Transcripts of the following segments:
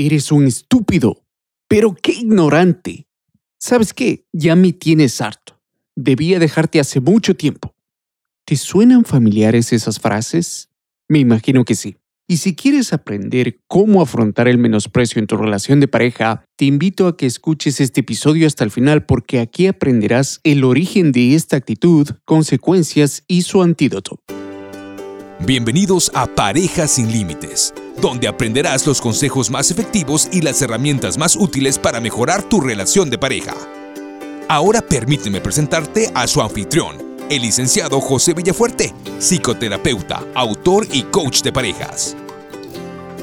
Eres un estúpido. Pero qué ignorante. ¿Sabes qué? Ya me tienes harto. Debía dejarte hace mucho tiempo. ¿Te suenan familiares esas frases? Me imagino que sí. Y si quieres aprender cómo afrontar el menosprecio en tu relación de pareja, te invito a que escuches este episodio hasta el final porque aquí aprenderás el origen de esta actitud, consecuencias y su antídoto. Bienvenidos a Parejas sin Límites, donde aprenderás los consejos más efectivos y las herramientas más útiles para mejorar tu relación de pareja. Ahora permíteme presentarte a su anfitrión, el licenciado José Villafuerte, psicoterapeuta, autor y coach de parejas.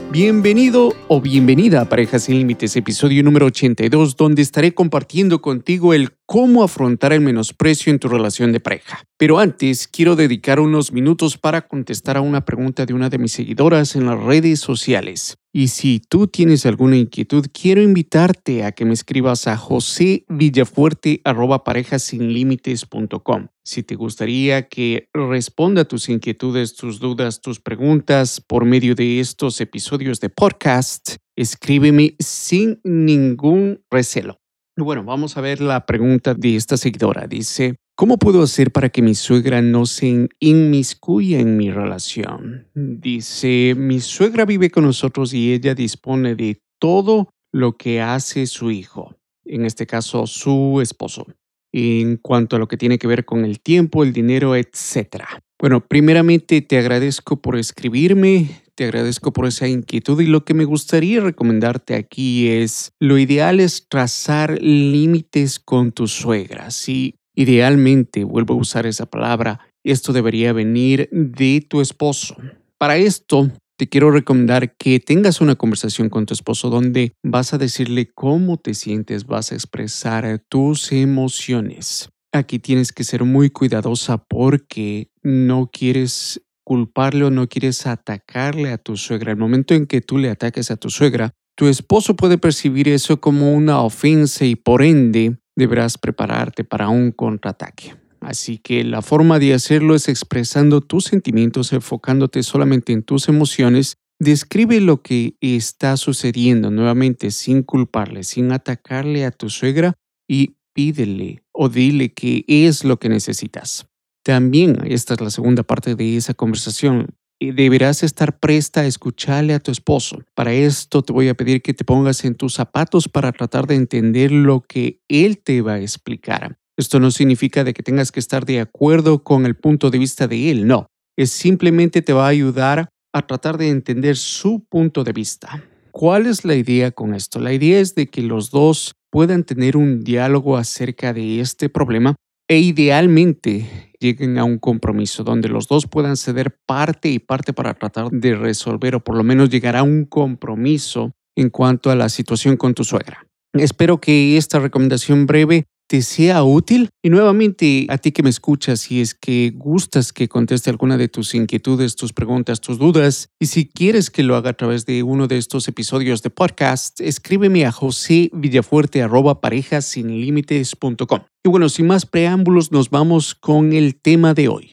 Bienvenido o bienvenida a Parejas sin Límites, episodio número 82, donde estaré compartiendo contigo el cómo afrontar el menosprecio en tu relación de pareja. Pero antes, quiero dedicar unos minutos para contestar a una pregunta de una de mis seguidoras en las redes sociales. Y si tú tienes alguna inquietud, quiero invitarte a que me escribas a josevillafuerte.parejasinlímites.com. Si te gustaría que responda tus inquietudes, tus dudas, tus preguntas por medio de estos episodios de podcast, escríbeme sin ningún recelo. Bueno, vamos a ver la pregunta de esta seguidora. Dice, ¿cómo puedo hacer para que mi suegra no se inmiscuya en mi relación? Dice, mi suegra vive con nosotros y ella dispone de todo lo que hace su hijo, en este caso su esposo, en cuanto a lo que tiene que ver con el tiempo, el dinero, etc. Bueno, primeramente te agradezco por escribirme, te agradezco por esa inquietud y lo que me gustaría recomendarte aquí es, lo ideal es trazar límites con tu suegra. Si idealmente, vuelvo a usar esa palabra, esto debería venir de tu esposo. Para esto, te quiero recomendar que tengas una conversación con tu esposo donde vas a decirle cómo te sientes, vas a expresar tus emociones. Aquí tienes que ser muy cuidadosa porque no quieres culparle o no quieres atacarle a tu suegra. El momento en que tú le ataques a tu suegra, tu esposo puede percibir eso como una ofensa y por ende deberás prepararte para un contraataque. Así que la forma de hacerlo es expresando tus sentimientos, enfocándote solamente en tus emociones. Describe lo que está sucediendo nuevamente sin culparle, sin atacarle a tu suegra y pídele o dile qué es lo que necesitas. También, esta es la segunda parte de esa conversación, deberás estar presta a escucharle a tu esposo. Para esto te voy a pedir que te pongas en tus zapatos para tratar de entender lo que él te va a explicar. Esto no significa de que tengas que estar de acuerdo con el punto de vista de él, no. Es simplemente te va a ayudar a tratar de entender su punto de vista. ¿Cuál es la idea con esto? La idea es de que los dos puedan tener un diálogo acerca de este problema e idealmente lleguen a un compromiso donde los dos puedan ceder parte y parte para tratar de resolver o por lo menos llegar a un compromiso en cuanto a la situación con tu suegra. Espero que esta recomendación breve te sea útil. Y nuevamente, a ti que me escuchas, si es que gustas que conteste alguna de tus inquietudes, tus preguntas, tus dudas, y si quieres que lo haga a través de uno de estos episodios de podcast, escríbeme a josevillafuerte.parejasinlimites.com. Y bueno, sin más preámbulos, nos vamos con el tema de hoy.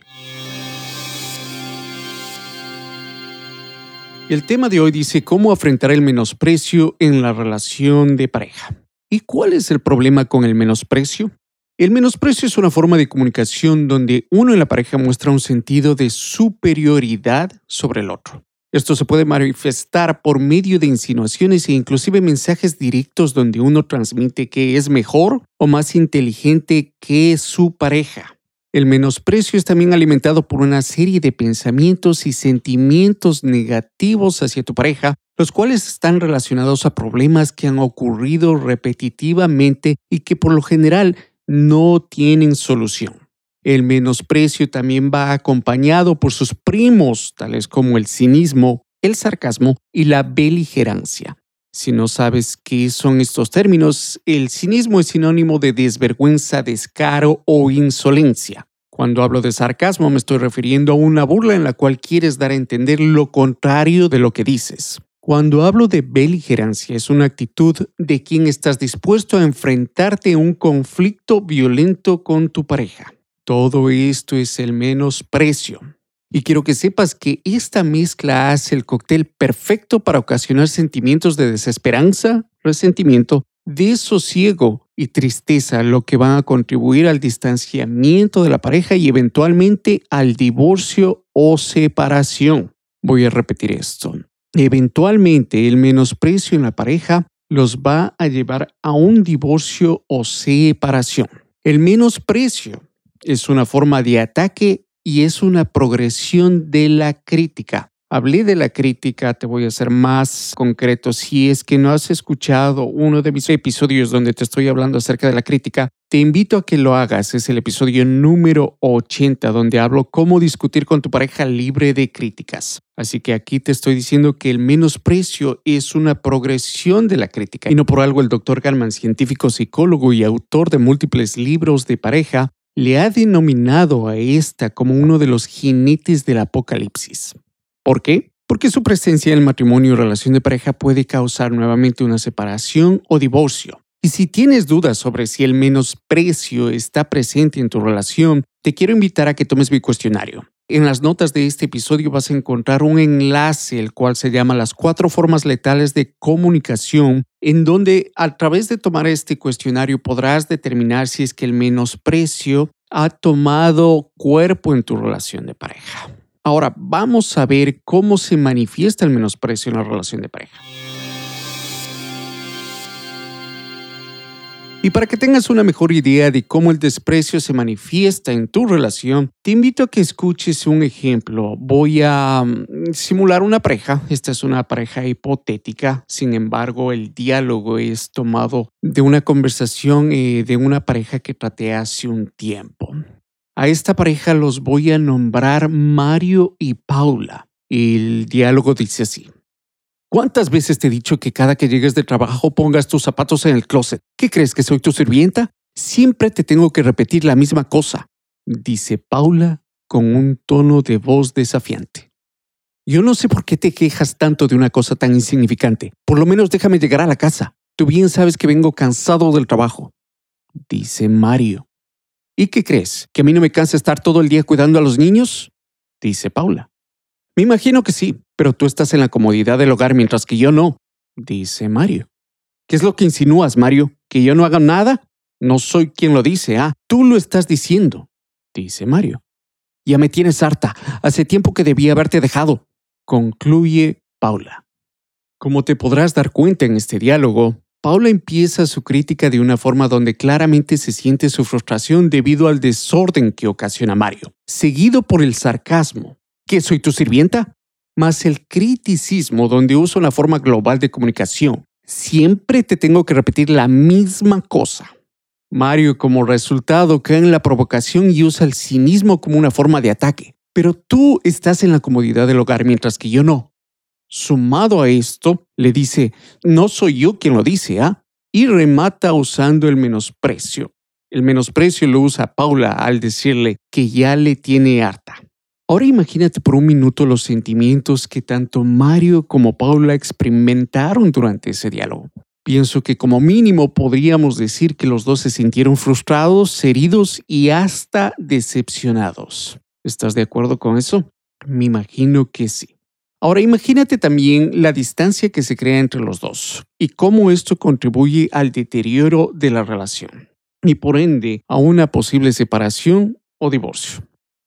El tema de hoy dice cómo afrontar el menosprecio en la relación de pareja. ¿Y cuál es el problema con el menosprecio? El menosprecio es una forma de comunicación donde uno en la pareja muestra un sentido de superioridad sobre el otro. Esto se puede manifestar por medio de insinuaciones e inclusive mensajes directos donde uno transmite que es mejor o más inteligente que su pareja. El menosprecio es también alimentado por una serie de pensamientos y sentimientos negativos hacia tu pareja, los cuales están relacionados a problemas que han ocurrido repetitivamente y que por lo general no tienen solución. El menosprecio también va acompañado por sus primos, tales como el cinismo, el sarcasmo y la beligerancia. Si no sabes qué son estos términos, el cinismo es sinónimo de desvergüenza, descaro o insolencia. Cuando hablo de sarcasmo me estoy refiriendo a una burla en la cual quieres dar a entender lo contrario de lo que dices. Cuando hablo de beligerancia es una actitud de quien estás dispuesto a enfrentarte a un conflicto violento con tu pareja. Todo esto es el menosprecio. Y quiero que sepas que esta mezcla hace el cóctel perfecto para ocasionar sentimientos de desesperanza, resentimiento, desosiego y tristeza, lo que van a contribuir al distanciamiento de la pareja y eventualmente al divorcio o separación. Voy a repetir esto. Eventualmente el menosprecio en la pareja los va a llevar a un divorcio o separación. El menosprecio es una forma de ataque y es una progresión de la crítica. Hablé de la crítica, te voy a ser más concreto. Si es que no has escuchado uno de mis episodios donde te estoy hablando acerca de la crítica, te invito a que lo hagas. Es el episodio número 80 donde hablo cómo discutir con tu pareja libre de críticas. Así que aquí te estoy diciendo que el menosprecio es una progresión de la crítica. Y no por algo el doctor Galman, científico psicólogo y autor de múltiples libros de pareja, le ha denominado a esta como uno de los jinetes del apocalipsis. ¿Por qué? Porque su presencia en el matrimonio o relación de pareja puede causar nuevamente una separación o divorcio. Y si tienes dudas sobre si el menosprecio está presente en tu relación, te quiero invitar a que tomes mi cuestionario. En las notas de este episodio vas a encontrar un enlace, el cual se llama Las cuatro formas letales de comunicación, en donde a través de tomar este cuestionario podrás determinar si es que el menosprecio ha tomado cuerpo en tu relación de pareja. Ahora vamos a ver cómo se manifiesta el menosprecio en la relación de pareja. Y para que tengas una mejor idea de cómo el desprecio se manifiesta en tu relación, te invito a que escuches un ejemplo. Voy a mm, simular una pareja. Esta es una pareja hipotética. Sin embargo, el diálogo es tomado de una conversación eh, de una pareja que traté hace un tiempo. A esta pareja los voy a nombrar Mario y Paula. El diálogo dice así. ¿Cuántas veces te he dicho que cada que llegues de trabajo pongas tus zapatos en el closet? ¿Qué crees que soy tu sirvienta? Siempre te tengo que repetir la misma cosa, dice Paula con un tono de voz desafiante. Yo no sé por qué te quejas tanto de una cosa tan insignificante. Por lo menos déjame llegar a la casa. Tú bien sabes que vengo cansado del trabajo, dice Mario. ¿Y qué crees? ¿Que a mí no me cansa estar todo el día cuidando a los niños? Dice Paula. Me imagino que sí, pero tú estás en la comodidad del hogar mientras que yo no, dice Mario. ¿Qué es lo que insinúas, Mario? ¿Que yo no haga nada? No soy quien lo dice, ah, tú lo estás diciendo, dice Mario. Ya me tienes harta. Hace tiempo que debía haberte dejado, concluye Paula. Como te podrás dar cuenta en este diálogo, Paula empieza su crítica de una forma donde claramente se siente su frustración debido al desorden que ocasiona Mario, seguido por el sarcasmo. ¿Que soy tu sirvienta? Más el criticismo donde usa una forma global de comunicación. Siempre te tengo que repetir la misma cosa. Mario como resultado cae en la provocación y usa el cinismo como una forma de ataque. Pero tú estás en la comodidad del hogar mientras que yo no. Sumado a esto, le dice, no soy yo quien lo dice, ¿ah? Y remata usando el menosprecio. El menosprecio lo usa Paula al decirle que ya le tiene harta. Ahora imagínate por un minuto los sentimientos que tanto Mario como Paula experimentaron durante ese diálogo. Pienso que como mínimo podríamos decir que los dos se sintieron frustrados, heridos y hasta decepcionados. ¿Estás de acuerdo con eso? Me imagino que sí. Ahora imagínate también la distancia que se crea entre los dos y cómo esto contribuye al deterioro de la relación y por ende a una posible separación o divorcio.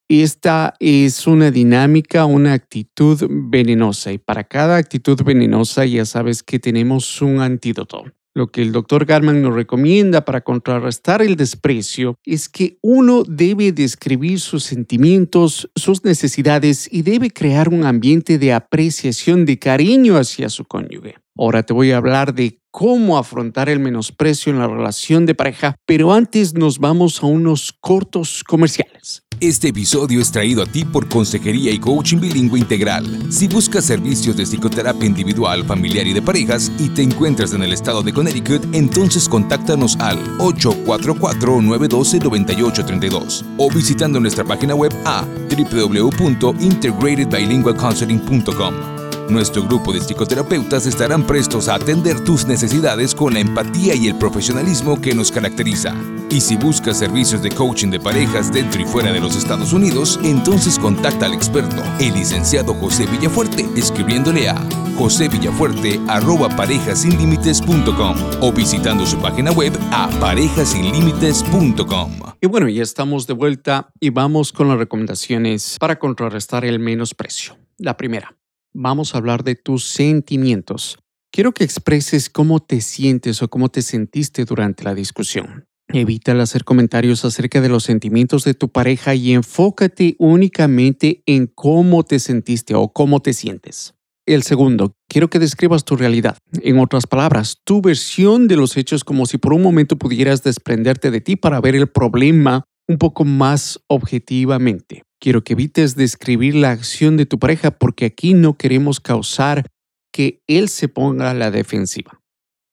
Esta es una dinámica, una actitud venenosa y para cada actitud venenosa ya sabes que tenemos un antídoto. Lo que el doctor Garman nos recomienda para contrarrestar el desprecio es que uno debe describir sus sentimientos, sus necesidades y debe crear un ambiente de apreciación, de cariño hacia su cónyuge. Ahora te voy a hablar de cómo afrontar el menosprecio en la relación de pareja, pero antes nos vamos a unos cortos comerciales. Este episodio es traído a ti por Consejería y Coaching Bilingüe Integral. Si buscas servicios de psicoterapia individual, familiar y de parejas y te encuentras en el estado de Connecticut, entonces contáctanos al 844-912-9832 o visitando nuestra página web a www.integratedbilingualcounseling.com. Nuestro grupo de psicoterapeutas estarán prestos a atender tus necesidades con la empatía y el profesionalismo que nos caracteriza. Y si buscas servicios de coaching de parejas dentro y fuera de los Estados Unidos, entonces contacta al experto, el licenciado José Villafuerte, escribiéndole a josevillafuerte@parejasinlimites.com o visitando su página web a parejasinlimites.com. Y bueno, ya estamos de vuelta y vamos con las recomendaciones para contrarrestar el menosprecio. La primera, vamos a hablar de tus sentimientos. Quiero que expreses cómo te sientes o cómo te sentiste durante la discusión. Evita hacer comentarios acerca de los sentimientos de tu pareja y enfócate únicamente en cómo te sentiste o cómo te sientes. El segundo, quiero que describas tu realidad. En otras palabras, tu versión de los hechos como si por un momento pudieras desprenderte de ti para ver el problema un poco más objetivamente. Quiero que evites describir la acción de tu pareja porque aquí no queremos causar que él se ponga a la defensiva.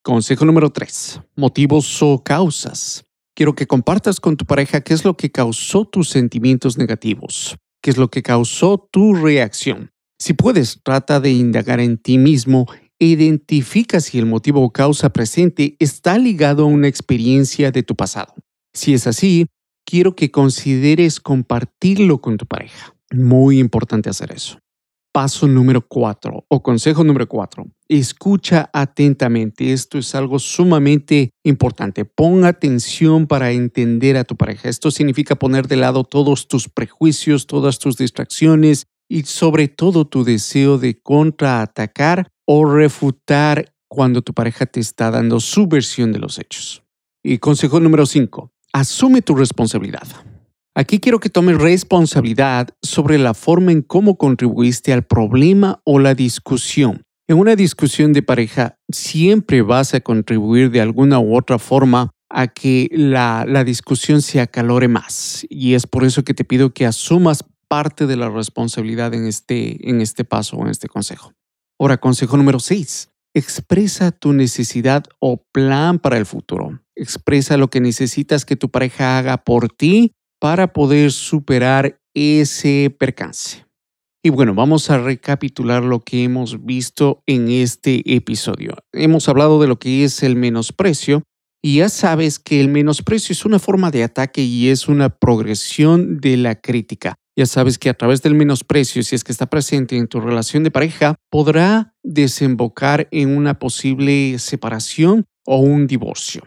Consejo número 3. Motivos o causas. Quiero que compartas con tu pareja qué es lo que causó tus sentimientos negativos, qué es lo que causó tu reacción. Si puedes, trata de indagar en ti mismo e identifica si el motivo o causa presente está ligado a una experiencia de tu pasado. Si es así, quiero que consideres compartirlo con tu pareja. Muy importante hacer eso. Paso número cuatro o consejo número cuatro. Escucha atentamente. Esto es algo sumamente importante. Pon atención para entender a tu pareja. Esto significa poner de lado todos tus prejuicios, todas tus distracciones y sobre todo tu deseo de contraatacar o refutar cuando tu pareja te está dando su versión de los hechos. Y consejo número 5, asume tu responsabilidad. Aquí quiero que tomes responsabilidad sobre la forma en cómo contribuiste al problema o la discusión. En una discusión de pareja siempre vas a contribuir de alguna u otra forma a que la, la discusión se acalore más. Y es por eso que te pido que asumas parte de la responsabilidad en este, en este paso o en este consejo. Ahora, consejo número 6. Expresa tu necesidad o plan para el futuro. Expresa lo que necesitas que tu pareja haga por ti para poder superar ese percance. Y bueno, vamos a recapitular lo que hemos visto en este episodio. Hemos hablado de lo que es el menosprecio y ya sabes que el menosprecio es una forma de ataque y es una progresión de la crítica. Ya sabes que a través del menosprecio, si es que está presente en tu relación de pareja, podrá desembocar en una posible separación o un divorcio.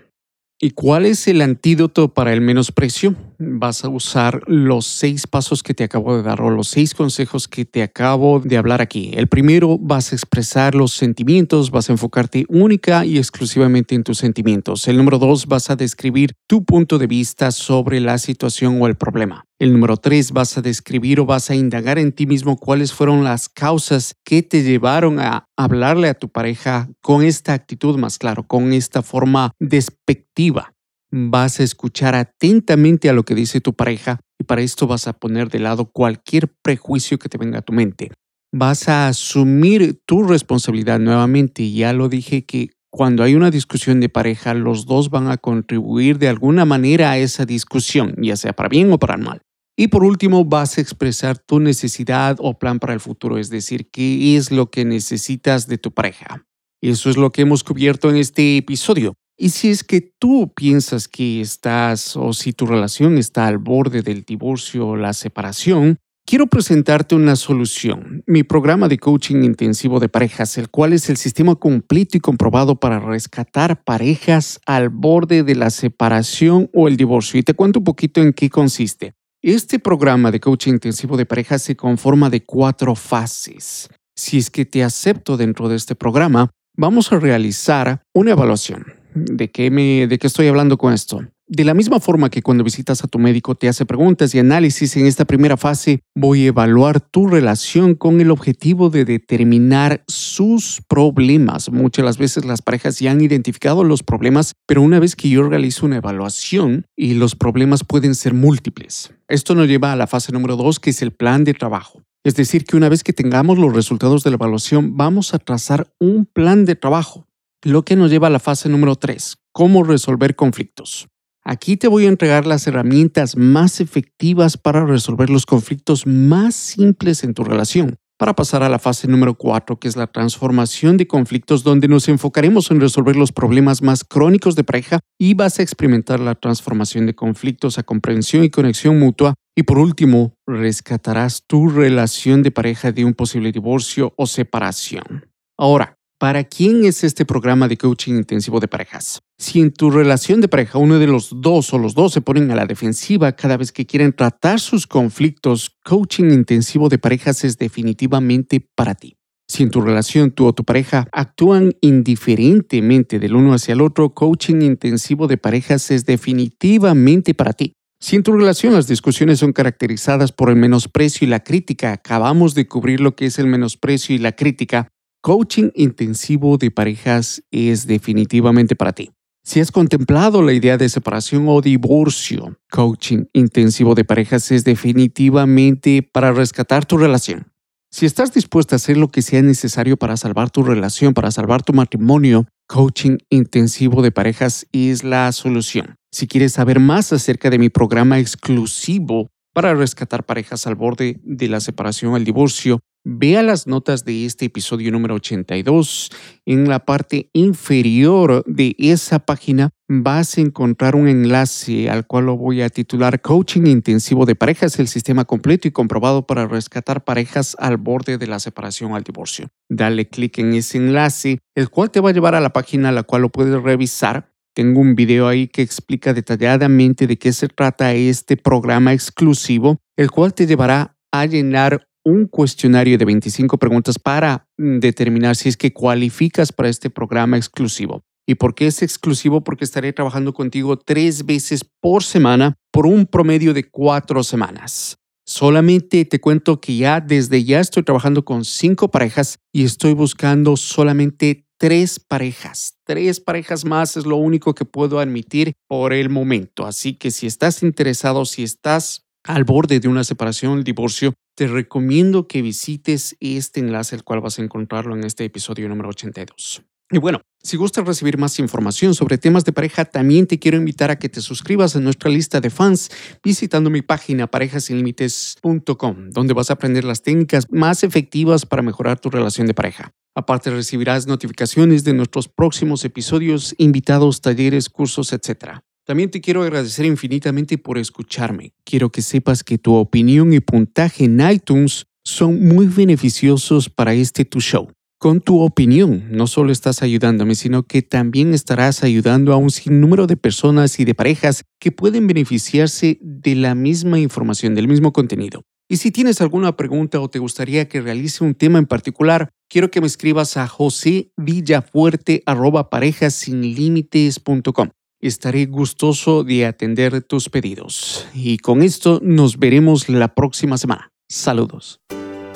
¿Y cuál es el antídoto para el menosprecio? Vas a usar los seis pasos que te acabo de dar o los seis consejos que te acabo de hablar aquí. El primero, vas a expresar los sentimientos, vas a enfocarte única y exclusivamente en tus sentimientos. El número dos, vas a describir tu punto de vista sobre la situación o el problema. El número tres, vas a describir o vas a indagar en ti mismo cuáles fueron las causas que te llevaron a hablarle a tu pareja con esta actitud más claro, con esta forma despectiva. Vas a escuchar atentamente a lo que dice tu pareja y para esto vas a poner de lado cualquier prejuicio que te venga a tu mente. Vas a asumir tu responsabilidad nuevamente. Ya lo dije que cuando hay una discusión de pareja, los dos van a contribuir de alguna manera a esa discusión, ya sea para bien o para mal. Y por último, vas a expresar tu necesidad o plan para el futuro, es decir, qué es lo que necesitas de tu pareja. Eso es lo que hemos cubierto en este episodio. Y si es que tú piensas que estás o si tu relación está al borde del divorcio o la separación, Quiero presentarte una solución, mi programa de coaching intensivo de parejas, el cual es el sistema completo y comprobado para rescatar parejas al borde de la separación o el divorcio. Y te cuento un poquito en qué consiste. Este programa de coaching intensivo de parejas se conforma de cuatro fases. Si es que te acepto dentro de este programa, vamos a realizar una evaluación. ¿De qué, me, de qué estoy hablando con esto? De la misma forma que cuando visitas a tu médico te hace preguntas y análisis, en esta primera fase voy a evaluar tu relación con el objetivo de determinar sus problemas. Muchas las veces las parejas ya han identificado los problemas, pero una vez que yo realizo una evaluación y los problemas pueden ser múltiples. Esto nos lleva a la fase número dos, que es el plan de trabajo. Es decir, que una vez que tengamos los resultados de la evaluación, vamos a trazar un plan de trabajo, lo que nos lleva a la fase número tres, cómo resolver conflictos. Aquí te voy a entregar las herramientas más efectivas para resolver los conflictos más simples en tu relación. para pasar a la fase número 4, que es la transformación de conflictos, donde nos enfocaremos en resolver los problemas más crónicos de pareja y vas a experimentar la transformación de conflictos a comprensión y conexión mutua. Y por último, rescatarás tu relación de pareja de un posible divorcio o separación. Ahora, ¿Para quién es este programa de coaching intensivo de parejas? Si en tu relación de pareja uno de los dos o los dos se ponen a la defensiva cada vez que quieren tratar sus conflictos, coaching intensivo de parejas es definitivamente para ti. Si en tu relación tú o tu pareja actúan indiferentemente del uno hacia el otro, coaching intensivo de parejas es definitivamente para ti. Si en tu relación las discusiones son caracterizadas por el menosprecio y la crítica, acabamos de cubrir lo que es el menosprecio y la crítica, Coaching intensivo de parejas es definitivamente para ti. Si has contemplado la idea de separación o divorcio, coaching intensivo de parejas es definitivamente para rescatar tu relación. Si estás dispuesta a hacer lo que sea necesario para salvar tu relación, para salvar tu matrimonio, coaching intensivo de parejas es la solución. Si quieres saber más acerca de mi programa exclusivo para rescatar parejas al borde de la separación o el divorcio, Vea las notas de este episodio número 82. En la parte inferior de esa página vas a encontrar un enlace al cual lo voy a titular Coaching Intensivo de Parejas, el sistema completo y comprobado para rescatar parejas al borde de la separación al divorcio. Dale clic en ese enlace, el cual te va a llevar a la página a la cual lo puedes revisar tengo un video ahí que explica detalladamente de qué se trata este programa exclusivo, el cual te llevará a llenar un cuestionario de 25 preguntas para determinar si es que cualificas para este programa exclusivo. ¿Y por qué es exclusivo? Porque estaré trabajando contigo tres veces por semana por un promedio de cuatro semanas. Solamente te cuento que ya desde ya estoy trabajando con cinco parejas y estoy buscando solamente tres parejas. Tres parejas más es lo único que puedo admitir por el momento. Así que si estás interesado, si estás al borde de una separación, divorcio, te recomiendo que visites este enlace, el cual vas a encontrarlo en este episodio número 82. Y bueno, si gustas recibir más información sobre temas de pareja, también te quiero invitar a que te suscribas a nuestra lista de fans visitando mi página parejasinlimites.com, donde vas a aprender las técnicas más efectivas para mejorar tu relación de pareja. Aparte recibirás notificaciones de nuestros próximos episodios, invitados, talleres, cursos, etc. También te quiero agradecer infinitamente por escucharme. Quiero que sepas que tu opinión y puntaje en iTunes son muy beneficiosos para este tu show. Con tu opinión no solo estás ayudándome, sino que también estarás ayudando a un sinnúmero de personas y de parejas que pueden beneficiarse de la misma información, del mismo contenido. Y si tienes alguna pregunta o te gustaría que realice un tema en particular, quiero que me escribas a josevillafuerte.parejasinlimites.com estaré gustoso de atender tus pedidos. Y con esto nos veremos la próxima semana. Saludos.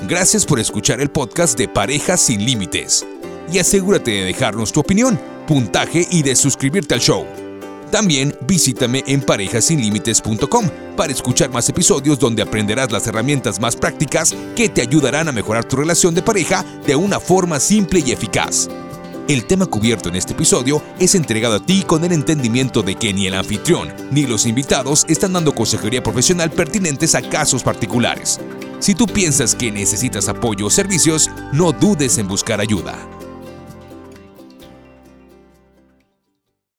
Gracias por escuchar el podcast de Parejas sin Límites. Y asegúrate de dejarnos tu opinión, puntaje y de suscribirte al show. También visítame en parejasinlimites.com para escuchar más episodios donde aprenderás las herramientas más prácticas que te ayudarán a mejorar tu relación de pareja de una forma simple y eficaz. El tema cubierto en este episodio es entregado a ti con el entendimiento de que ni el anfitrión ni los invitados están dando consejería profesional pertinentes a casos particulares. Si tú piensas que necesitas apoyo o servicios, no dudes en buscar ayuda.